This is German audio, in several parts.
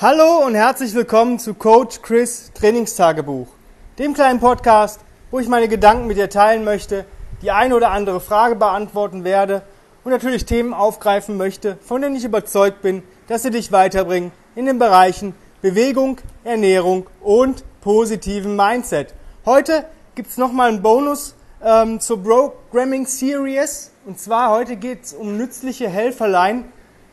Hallo und herzlich willkommen zu Coach Chris Trainingstagebuch, dem kleinen Podcast, wo ich meine Gedanken mit dir teilen möchte, die eine oder andere Frage beantworten werde und natürlich Themen aufgreifen möchte, von denen ich überzeugt bin, dass sie dich weiterbringen in den Bereichen Bewegung, Ernährung und positiven Mindset. Heute gibt es nochmal einen Bonus ähm, zur Programming Series und zwar heute geht es um nützliche Helferlein,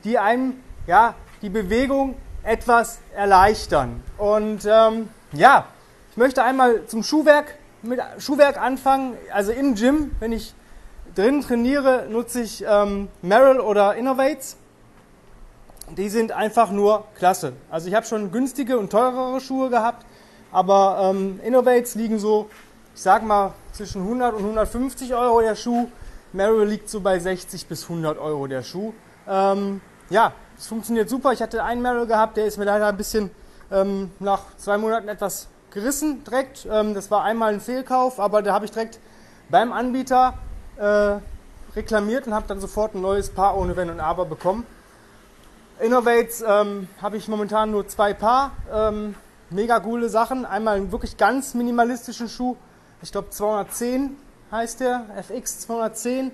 die einem ja, die Bewegung etwas erleichtern. Und ähm, ja, ich möchte einmal zum Schuhwerk mit Schuhwerk anfangen. Also im Gym, wenn ich drin trainiere, nutze ich ähm, Merrill oder Innovates. Die sind einfach nur klasse. Also ich habe schon günstige und teurere Schuhe gehabt, aber ähm, Innovates liegen so, ich sag mal, zwischen 100 und 150 Euro der Schuh. Merrill liegt so bei 60 bis 100 Euro der Schuh. Ähm, ja, es funktioniert super. Ich hatte einen Merrill gehabt, der ist mir leider ein bisschen ähm, nach zwei Monaten etwas gerissen direkt. Ähm, das war einmal ein Fehlkauf, aber da habe ich direkt beim Anbieter äh, reklamiert und habe dann sofort ein neues Paar ohne Wenn und Aber bekommen. Innovates ähm, habe ich momentan nur zwei Paar. Ähm, mega coole Sachen. Einmal einen wirklich ganz minimalistischen Schuh. Ich glaube 210 heißt der, FX 210.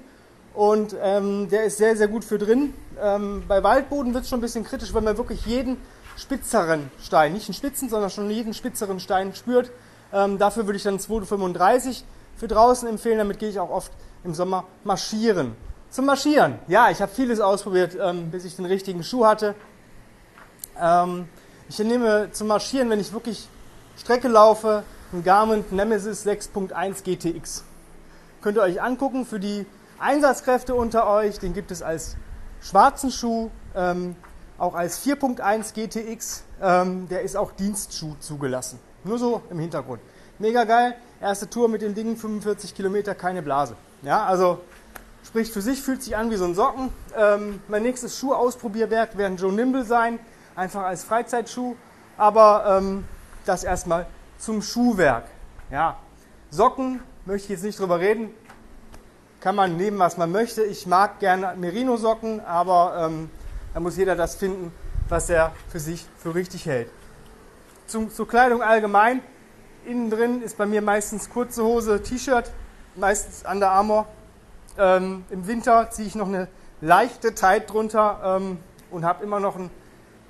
Und ähm, der ist sehr, sehr gut für drin. Ähm, bei Waldboden wird es schon ein bisschen kritisch, weil man wirklich jeden spitzeren Stein, nicht einen spitzen, sondern schon jeden spitzeren Stein spürt. Ähm, dafür würde ich dann 235 für draußen empfehlen. Damit gehe ich auch oft im Sommer marschieren. Zum Marschieren. Ja, ich habe vieles ausprobiert, ähm, bis ich den richtigen Schuh hatte. Ähm, ich nehme zum Marschieren, wenn ich wirklich Strecke laufe, einen Garmin Nemesis 6.1 GTX. Könnt ihr euch angucken für die Einsatzkräfte unter euch, den gibt es als schwarzen Schuh, ähm, auch als 4.1 GTX. Ähm, der ist auch Dienstschuh zugelassen. Nur so im Hintergrund. Mega geil. Erste Tour mit den Dingen, 45 Kilometer, keine Blase. Ja, also spricht für sich, fühlt sich an wie so ein Socken. Ähm, mein nächstes Schuhausprobierwerk werden Joe Nimble sein, einfach als Freizeitschuh. Aber ähm, das erstmal zum Schuhwerk. Ja, Socken möchte ich jetzt nicht drüber reden kann man nehmen, was man möchte. Ich mag gerne Merino-Socken, aber ähm, da muss jeder das finden, was er für sich für richtig hält. Zum, zur Kleidung allgemein. Innen drin ist bei mir meistens kurze Hose, T-Shirt, meistens Under Armour. Ähm, Im Winter ziehe ich noch eine leichte Tight drunter ähm, und habe immer noch ein,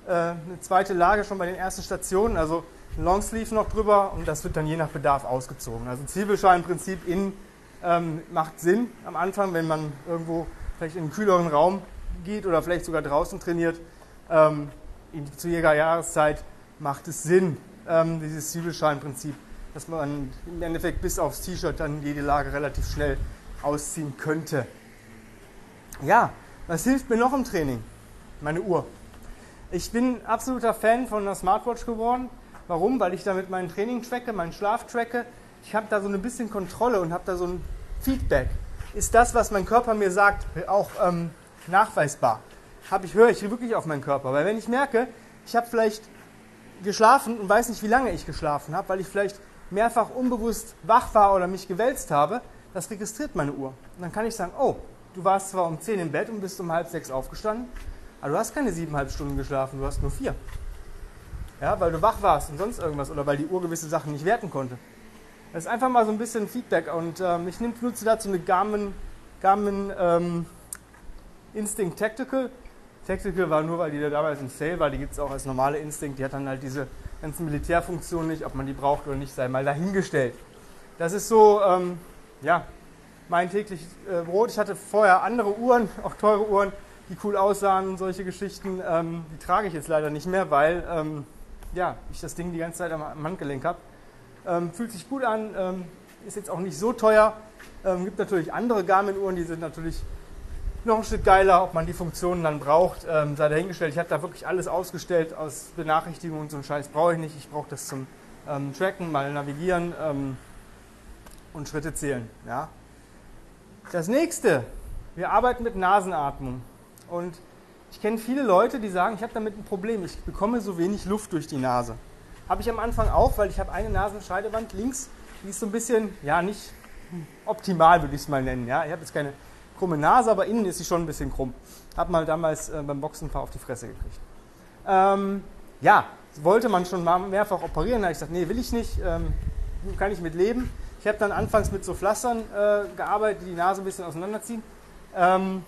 äh, eine zweite Lage schon bei den ersten Stationen, also ein Longsleeve noch drüber und das wird dann je nach Bedarf ausgezogen. Also Zwiebelschalen-Prinzip innen ähm, macht Sinn am Anfang, wenn man irgendwo vielleicht in einen kühleren Raum geht oder vielleicht sogar draußen trainiert. Ähm, in, zu jeder Jahreszeit macht es Sinn, ähm, dieses Zwiebelschalenprinzip, dass man im Endeffekt bis aufs T-Shirt dann jede Lage relativ schnell ausziehen könnte. Ja, was hilft mir noch im Training? Meine Uhr. Ich bin absoluter Fan von einer Smartwatch geworden. Warum? Weil ich damit mein Training tracke, meinen Schlaf tracke, ich habe da so ein bisschen Kontrolle und habe da so ein Feedback. Ist das, was mein Körper mir sagt, auch ähm, nachweisbar? Hab ich, höre ich wirklich auf meinen Körper? Weil wenn ich merke, ich habe vielleicht geschlafen und weiß nicht, wie lange ich geschlafen habe, weil ich vielleicht mehrfach unbewusst wach war oder mich gewälzt habe, das registriert meine Uhr. Und dann kann ich sagen, oh, du warst zwar um 10 im Bett und bist um halb sechs aufgestanden, aber du hast keine siebeneinhalb Stunden geschlafen, du hast nur vier. Ja, weil du wach warst und sonst irgendwas oder weil die Uhr gewisse Sachen nicht werten konnte. Das ist einfach mal so ein bisschen Feedback und ähm, ich nutze dazu eine Garmin, Garmin ähm, Instinct Tactical. Tactical war nur, weil die da damals im Sale war, die gibt es auch als normale Instinct, die hat dann halt diese ganzen Militärfunktionen nicht, ob man die braucht oder nicht, sei mal dahingestellt. Das ist so, ähm, ja, mein tägliches äh, Brot. Ich hatte vorher andere Uhren, auch teure Uhren, die cool aussahen und solche Geschichten. Ähm, die trage ich jetzt leider nicht mehr, weil ähm, ja, ich das Ding die ganze Zeit am Handgelenk habe. Ähm, fühlt sich gut an, ähm, ist jetzt auch nicht so teuer. Ähm, gibt natürlich andere Garmin-Uhren, die sind natürlich noch ein Stück geiler, ob man die Funktionen dann braucht, ähm, sei dahingestellt. Ich habe da wirklich alles ausgestellt aus Benachrichtigungen und so einen Scheiß brauche ich nicht. Ich brauche das zum ähm, Tracken, mal navigieren ähm, und Schritte zählen. Ja. Das nächste, wir arbeiten mit Nasenatmung. Und ich kenne viele Leute, die sagen, ich habe damit ein Problem, ich bekomme so wenig Luft durch die Nase. Habe ich am Anfang auch, weil ich habe eine Nasenscheidewand links, die ist so ein bisschen, ja, nicht optimal, würde ich es mal nennen. Ja. Ich habe jetzt keine krumme Nase, aber innen ist sie schon ein bisschen krumm. Habe mal damals äh, beim Boxen ein paar auf die Fresse gekriegt. Ähm, ja, wollte man schon mal mehrfach operieren. Da habe ich gesagt, nee, will ich nicht, ähm, kann ich mit leben. Ich habe dann anfangs mit so Pflastern äh, gearbeitet, die die Nase ein bisschen auseinanderziehen. Ähm,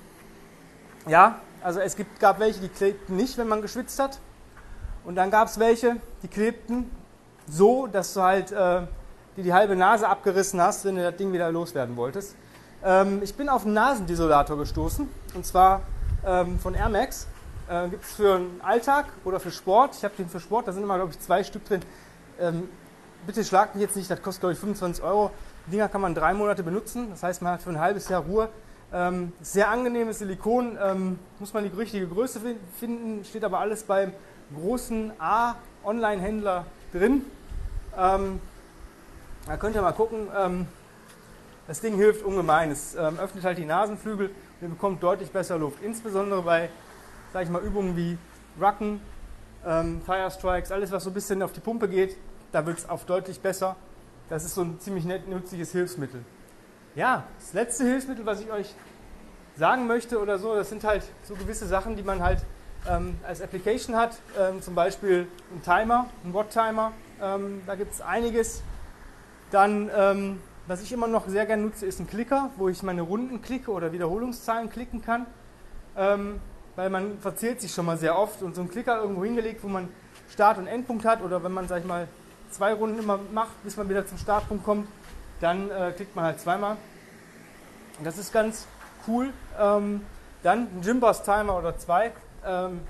ja, also es gibt, gab welche, die klebten nicht, wenn man geschwitzt hat. Und dann gab es welche, die klebten so, dass du halt äh, dir die halbe Nase abgerissen hast, wenn du das Ding wieder loswerden wolltest. Ähm, ich bin auf einen Nasendisolator gestoßen, und zwar ähm, von Air Max. Äh, Gibt es für den Alltag oder für Sport. Ich habe den für Sport, da sind immer, glaube ich, zwei Stück drin. Ähm, bitte schlagt mich jetzt nicht, das kostet, glaube ich, 25 Euro. Die Dinger kann man drei Monate benutzen, das heißt, man hat für ein halbes Jahr Ruhe. Ähm, sehr angenehmes Silikon, ähm, muss man die richtige Größe finden, steht aber alles beim großen A-Online-Händler drin. Ähm, da könnt ihr mal gucken. Ähm, das Ding hilft ungemein. Es ähm, öffnet halt die Nasenflügel und ihr bekommt deutlich besser Luft. Insbesondere bei, sag ich mal, Übungen wie Rucken, ähm, Fire Strikes, alles was so ein bisschen auf die Pumpe geht, da wird es auf deutlich besser. Das ist so ein ziemlich nett, nützliches Hilfsmittel. Ja, das letzte Hilfsmittel, was ich euch sagen möchte oder so, das sind halt so gewisse Sachen, die man halt ähm, als Application hat. Ähm, zum Beispiel ein Timer, ein Watt-Timer. Ähm, da gibt es einiges. Dann, ähm, was ich immer noch sehr gerne nutze, ist ein Klicker, wo ich meine Runden klicke oder Wiederholungszahlen klicken kann. Ähm, weil man verzählt sich schon mal sehr oft und so ein Klicker irgendwo hingelegt, wo man Start- und Endpunkt hat oder wenn man, sag ich mal, zwei Runden immer macht, bis man wieder zum Startpunkt kommt, dann äh, klickt man halt zweimal. Das ist ganz cool. Ähm, dann ein Gymboss Timer oder zwei. Ähm,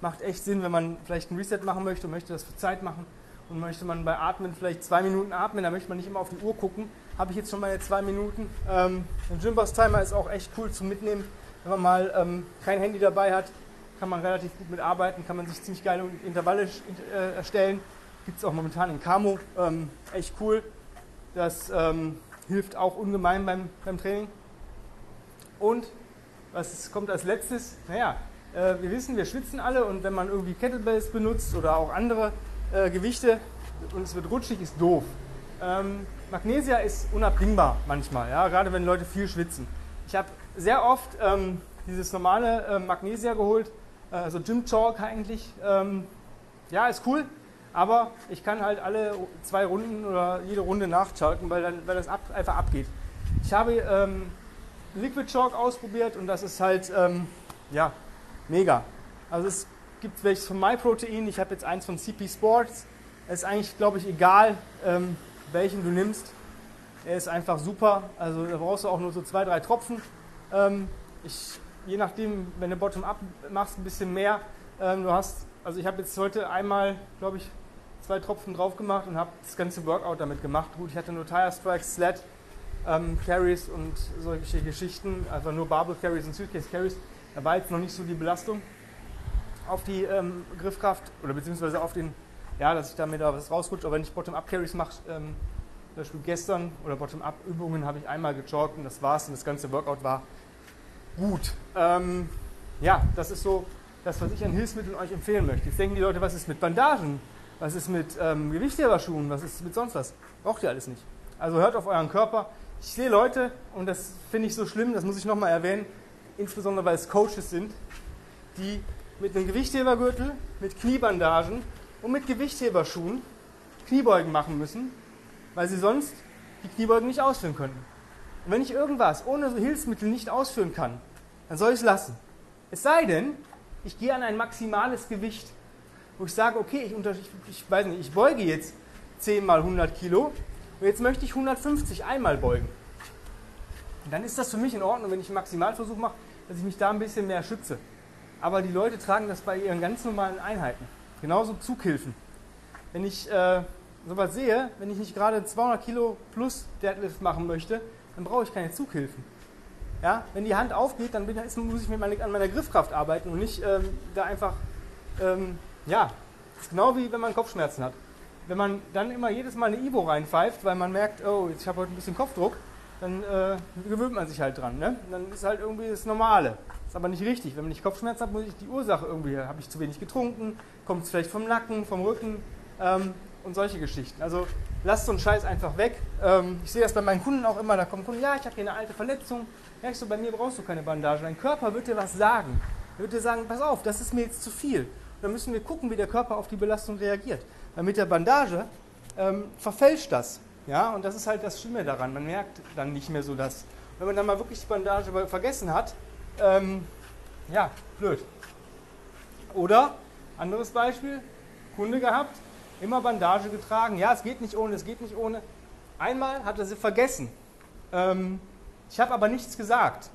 macht echt Sinn, wenn man vielleicht ein Reset machen möchte und möchte das für Zeit machen und möchte man bei Atmen vielleicht zwei Minuten atmen, da möchte man nicht immer auf die Uhr gucken. Habe ich jetzt schon meine zwei Minuten. Ähm, ein Gymboss Timer ist auch echt cool zum Mitnehmen. Wenn man mal ähm, kein Handy dabei hat, kann man relativ gut mitarbeiten, kann man sich ziemlich geile Intervalle äh, erstellen. Gibt es auch momentan in Camo. Ähm, echt cool. Das ähm, hilft auch ungemein beim, beim Training. Und was kommt als letztes? Naja, äh, wir wissen, wir schwitzen alle und wenn man irgendwie Kettlebells benutzt oder auch andere äh, Gewichte und es wird rutschig, ist doof. Ähm, Magnesia ist unabdingbar manchmal, ja, gerade wenn Leute viel schwitzen. Ich habe sehr oft ähm, dieses normale äh, Magnesia geholt, äh, Gym Chalk eigentlich. Ähm, ja, ist cool, aber ich kann halt alle zwei Runden oder jede Runde nachchalken, weil, weil das ab, einfach abgeht. Ich habe ähm, Liquid Chalk ausprobiert und das ist halt, ähm, ja, mega. Also es gibt welches von MyProtein, ich habe jetzt eins von CP Sports. Es ist eigentlich, glaube ich, egal, ähm, welchen du nimmst. Er ist einfach super. Also da brauchst du auch nur so zwei, drei Tropfen. Ähm, ich, je nachdem, wenn du Bottom-up machst, ein bisschen mehr. Ähm, du hast, also ich habe jetzt heute einmal, glaube ich, zwei Tropfen drauf gemacht und habe das ganze Workout damit gemacht. Gut, ich hatte nur Tire Strikes, Sled, ähm, Carries und solche Geschichten, einfach nur Barbell Carries und Suitcase Carries. Da war jetzt noch nicht so die Belastung auf die ähm, Griffkraft oder beziehungsweise auf den, ja, dass ich damit da was rausrutsche. Aber wenn ich Bottom-Up-Carries mache, ähm, zum Beispiel gestern oder Bottom-Up-Übungen habe ich einmal gejoggt und das war's und das ganze Workout war gut. Ähm, ja, das ist so das, was ich an Hilfsmitteln euch empfehlen möchte. Jetzt denken die Leute, was ist mit Bandagen? Was ist mit ähm, Gewichtheberschuhen? Was ist mit sonst was? Braucht ihr alles nicht. Also hört auf euren Körper. Ich sehe Leute, und das finde ich so schlimm, das muss ich nochmal erwähnen, insbesondere weil es Coaches sind, die mit einem Gewichthebergürtel, mit Kniebandagen und mit Gewichtheberschuhen Kniebeugen machen müssen, weil sie sonst die Kniebeugen nicht ausführen könnten. Und wenn ich irgendwas ohne Hilfsmittel nicht ausführen kann, dann soll ich es lassen. Es sei denn, ich gehe an ein maximales Gewicht, wo ich sage, okay, ich, unter, ich, ich weiß nicht, ich beuge jetzt 10 mal 100 Kilo und jetzt möchte ich 150 einmal beugen. Dann ist das für mich in Ordnung, wenn ich einen Maximalversuch mache, dass ich mich da ein bisschen mehr schütze. Aber die Leute tragen das bei ihren ganz normalen Einheiten. Genauso Zughilfen. Wenn ich äh, sowas sehe, wenn ich nicht gerade 200 Kilo plus Deadlift machen möchte, dann brauche ich keine Zughilfen. Ja? Wenn die Hand aufgeht, dann bin, muss ich mit meine, an meiner Griffkraft arbeiten und nicht ähm, da einfach, ähm, ja, das ist genau wie wenn man Kopfschmerzen hat. Wenn man dann immer jedes Mal eine Ivo reinpfeift, weil man merkt, oh, ich habe heute ein bisschen Kopfdruck, dann äh, gewöhnt man sich halt dran. Ne? Dann ist halt irgendwie das Normale. Ist aber nicht richtig. Wenn nicht Kopfschmerzen hat, muss ich die Ursache irgendwie, habe ich zu wenig getrunken, kommt es vielleicht vom Nacken, vom Rücken ähm, und solche Geschichten. Also lasst so einen Scheiß einfach weg. Ähm, ich sehe das bei meinen Kunden auch immer, da kommen Kunden, ja, ich habe hier eine alte Verletzung. Ich so, bei mir brauchst du keine Bandage. Dein Körper wird dir was sagen. Er wird dir sagen, pass auf, das ist mir jetzt zu viel. dann müssen wir gucken, wie der Körper auf die Belastung reagiert. Weil mit der Bandage ähm, verfälscht das. Ja, und das ist halt das Schlimme daran. Man merkt dann nicht mehr so das. Wenn man dann mal wirklich die Bandage vergessen hat, ähm, ja, blöd. Oder, anderes Beispiel, Kunde gehabt, immer Bandage getragen. Ja, es geht nicht ohne, es geht nicht ohne. Einmal hat er sie vergessen. Ähm, ich habe aber nichts gesagt.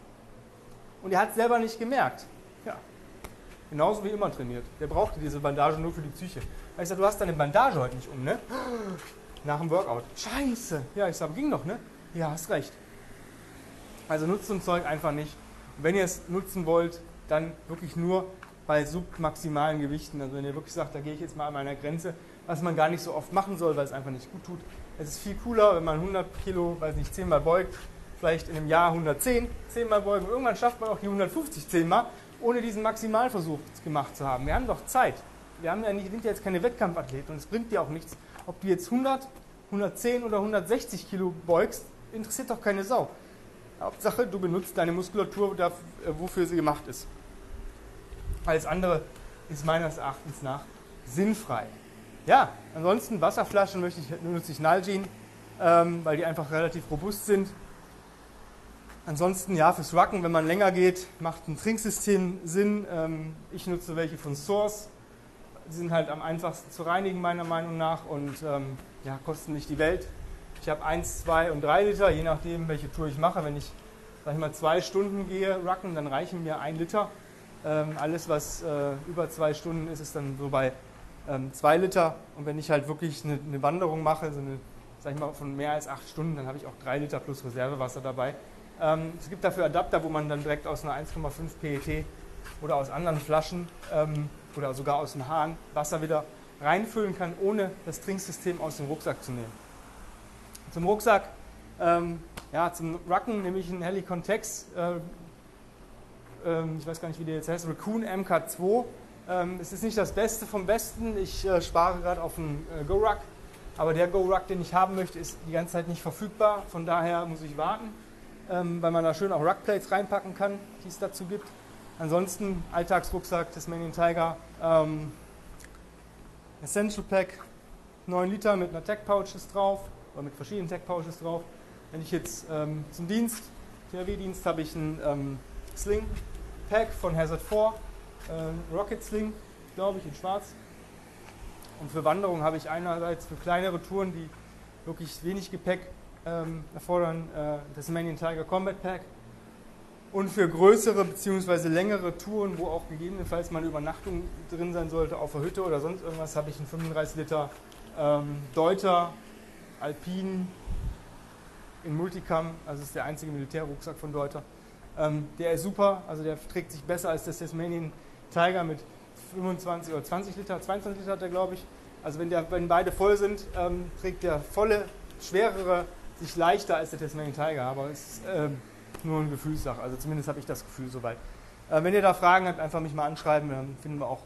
Und er hat es selber nicht gemerkt. Ja. Genauso wie immer trainiert. Der brauchte diese Bandage nur für die Psyche. Ich sage, du hast deine Bandage heute nicht um, ne? Nach dem Workout. Scheiße. Ja, ich sage, ging doch, ne? Ja, hast recht. Also nutzt so ein Zeug einfach nicht. Wenn ihr es nutzen wollt, dann wirklich nur bei submaximalen Gewichten. Also wenn ihr wirklich sagt, da gehe ich jetzt mal an meiner Grenze, was man gar nicht so oft machen soll, weil es einfach nicht gut tut. Es ist viel cooler, wenn man 100 Kilo, weiß nicht, 10 Mal beugt, vielleicht in einem Jahr 110, 10 Mal beugen. Irgendwann schafft man auch die 150 10 Mal, ohne diesen Maximalversuch gemacht zu haben. Wir haben doch Zeit. Wir haben ja nicht, sind ja jetzt keine Wettkampfathleten und es bringt dir auch nichts, ob du jetzt 100, 110 oder 160 Kilo beugst, interessiert doch keine Sau. Hauptsache, du benutzt deine Muskulatur, äh, wofür sie gemacht ist. Alles andere ist meines Erachtens nach sinnfrei. Ja, ansonsten Wasserflaschen möchte ich, nutze ich Nalgene, ähm, weil die einfach relativ robust sind. Ansonsten, ja, fürs Rucken, wenn man länger geht, macht ein Trinksystem Sinn. Ähm, ich nutze welche von Source. Die sind halt am einfachsten zu reinigen, meiner Meinung nach, und ähm, ja, kosten nicht die Welt. Ich habe 1, 2 und 3 Liter, je nachdem, welche Tour ich mache. Wenn ich, sag ich mal, zwei Stunden gehe, Rucken, dann reichen mir ein Liter. Ähm, alles, was äh, über zwei Stunden ist, ist dann so bei ähm, zwei Liter. Und wenn ich halt wirklich eine, eine, Wanderung mache, so eine, sag ich mal, von mehr als acht Stunden, dann habe ich auch drei Liter plus Reservewasser dabei. Ähm, es gibt dafür Adapter, wo man dann direkt aus einer 1,5 PET oder aus anderen Flaschen ähm, oder sogar aus dem Hahn Wasser wieder reinfüllen kann, ohne das Trinksystem aus dem Rucksack zu nehmen. Zum Rucksack, ähm, ja, zum Rucken nehme ich einen Helicon Tex, äh, ähm, ich weiß gar nicht, wie der jetzt heißt, Raccoon MK2 ähm, es ist nicht das Beste vom Besten. Ich äh, spare gerade auf einen äh, Go-Ruck. Aber der Go-Ruck, den ich haben möchte, ist die ganze Zeit nicht verfügbar. Von daher muss ich warten, ähm, weil man da schön auch Ruckplates reinpacken kann, die es dazu gibt. Ansonsten Alltagsrucksack, Tasmanian Tiger, ähm, Essential Pack, 9 Liter mit einer Tech Pouches drauf oder mit verschiedenen Tech Pouches drauf. Wenn ich jetzt ähm, zum Dienst, THW-Dienst, habe ich einen ähm, Sling Pack von Hazard 4 äh, Rocket Sling, glaube ich, in schwarz. Und für Wanderung habe ich einerseits für kleinere Touren, die wirklich wenig Gepäck ähm, erfordern, äh, das Manion Tiger Combat Pack. Und für größere bzw. längere Touren, wo auch gegebenenfalls mal eine Übernachtung drin sein sollte, auf der Hütte oder sonst irgendwas, habe ich einen 35 Liter ähm, Deuter Alpin in Multicam, also ist der einzige Militärrucksack von Deuter. Ähm, der ist super, also der trägt sich besser als das Tasmanian Tiger mit 25 oder 20 Liter, 22 Liter hat er, glaube ich. Also wenn, der, wenn beide voll sind, ähm, trägt der volle, schwerere sich leichter als der Tasmanian Tiger. Aber es ist ähm, nur eine Gefühlssache. Also zumindest habe ich das Gefühl soweit. Äh, wenn ihr da Fragen habt, einfach mich mal anschreiben. Dann finden wir auch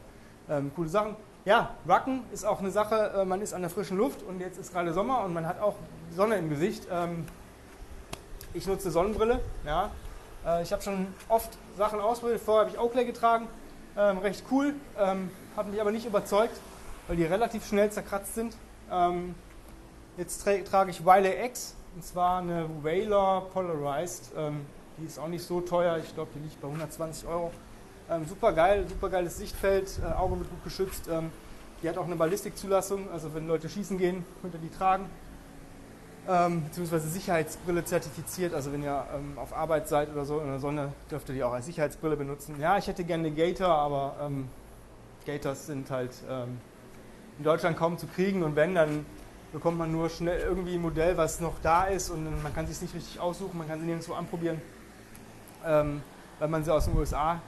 ähm, coole Sachen. Ja, Rucken ist auch eine Sache. Äh, man ist an der frischen Luft und jetzt ist gerade Sommer und man hat auch Sonne im Gesicht. Ähm, ich nutze Sonnenbrille. Ja. Äh, ich habe schon oft Sachen ausprobiert. Vorher habe ich Oakley getragen ähm, recht cool, ähm, hat mich aber nicht überzeugt, weil die relativ schnell zerkratzt sind. Ähm, jetzt tra trage ich Wiley X, und zwar eine Whaler Polarized. Ähm, die ist auch nicht so teuer, ich glaube, die liegt bei 120 Euro. Ähm, super geil, super geiles Sichtfeld, äh, Auge wird gut geschützt. Ähm, die hat auch eine Ballistikzulassung, also wenn Leute schießen gehen, könnt ihr die tragen ähm, beziehungsweise Sicherheitsbrille zertifiziert. Also wenn ihr ähm, auf Arbeit seid oder so in der Sonne, dürft ihr die auch als Sicherheitsbrille benutzen. Ja, ich hätte gerne eine Gator, aber ähm, Gators sind halt ähm, in Deutschland kaum zu kriegen und wenn, dann bekommt man nur schnell irgendwie ein Modell, was noch da ist und man kann sich nicht richtig aussuchen, man kann sie nirgendwo anprobieren, ähm, weil man sie aus den USA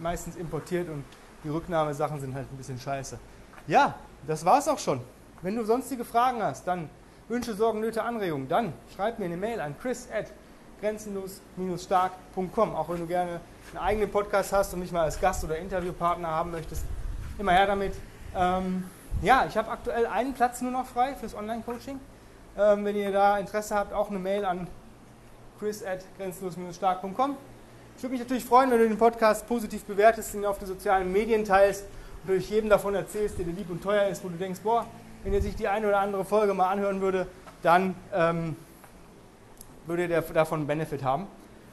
meistens importiert und die Rücknahmesachen sind halt ein bisschen scheiße. Ja, das war's auch schon. Wenn du sonstige Fragen hast, dann Wünsche, Sorgen, Nöte, Anregungen, dann schreib mir eine Mail an chris at grenzenlos-stark.com. Auch wenn du gerne einen eigenen Podcast hast und mich mal als Gast oder Interviewpartner haben möchtest, immer her damit. Ähm, ja, ich habe aktuell einen Platz nur noch frei fürs Online-Coaching. Ähm, wenn ihr da Interesse habt, auch eine Mail an chris at grenzenlos-stark.com. Ich würde mich natürlich freuen, wenn du den Podcast positiv bewertest, ihn auf den sozialen Medien teilst natürlich jedem davon erzählst, der dir lieb und teuer ist, wo du denkst, boah, wenn er sich die eine oder andere Folge mal anhören würde, dann ähm, würde der davon Benefit haben.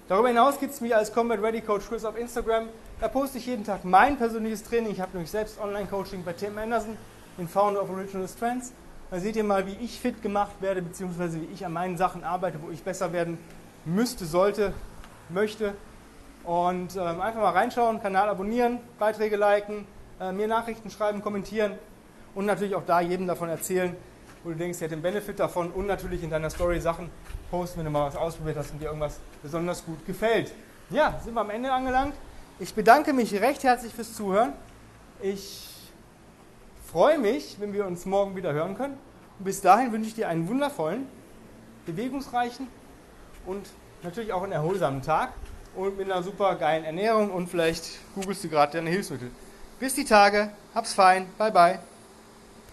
Darüber hinaus gibt es mich als Combat Ready Coach Chris auf Instagram. Da poste ich jeden Tag mein persönliches Training. Ich habe nämlich selbst Online-Coaching bei Tim Anderson, den Founder of Original Strengths. Da seht ihr mal, wie ich fit gemacht werde, beziehungsweise wie ich an meinen Sachen arbeite, wo ich besser werden müsste, sollte, möchte. Und ähm, einfach mal reinschauen, Kanal abonnieren, Beiträge liken, äh, mir Nachrichten schreiben, kommentieren und natürlich auch da jedem davon erzählen, wo du denkst, er hat den Benefit davon und natürlich in deiner Story Sachen posten, wenn du mal was ausprobiert hast und dir irgendwas besonders gut gefällt. Ja, sind wir am Ende angelangt. Ich bedanke mich recht herzlich fürs Zuhören. Ich freue mich, wenn wir uns morgen wieder hören können. Und bis dahin wünsche ich dir einen wundervollen, bewegungsreichen und natürlich auch einen erholsamen Tag und mit einer super geilen Ernährung und vielleicht googelst du gerade deine Hilfsmittel. Bis die Tage, hab's fein, bye bye.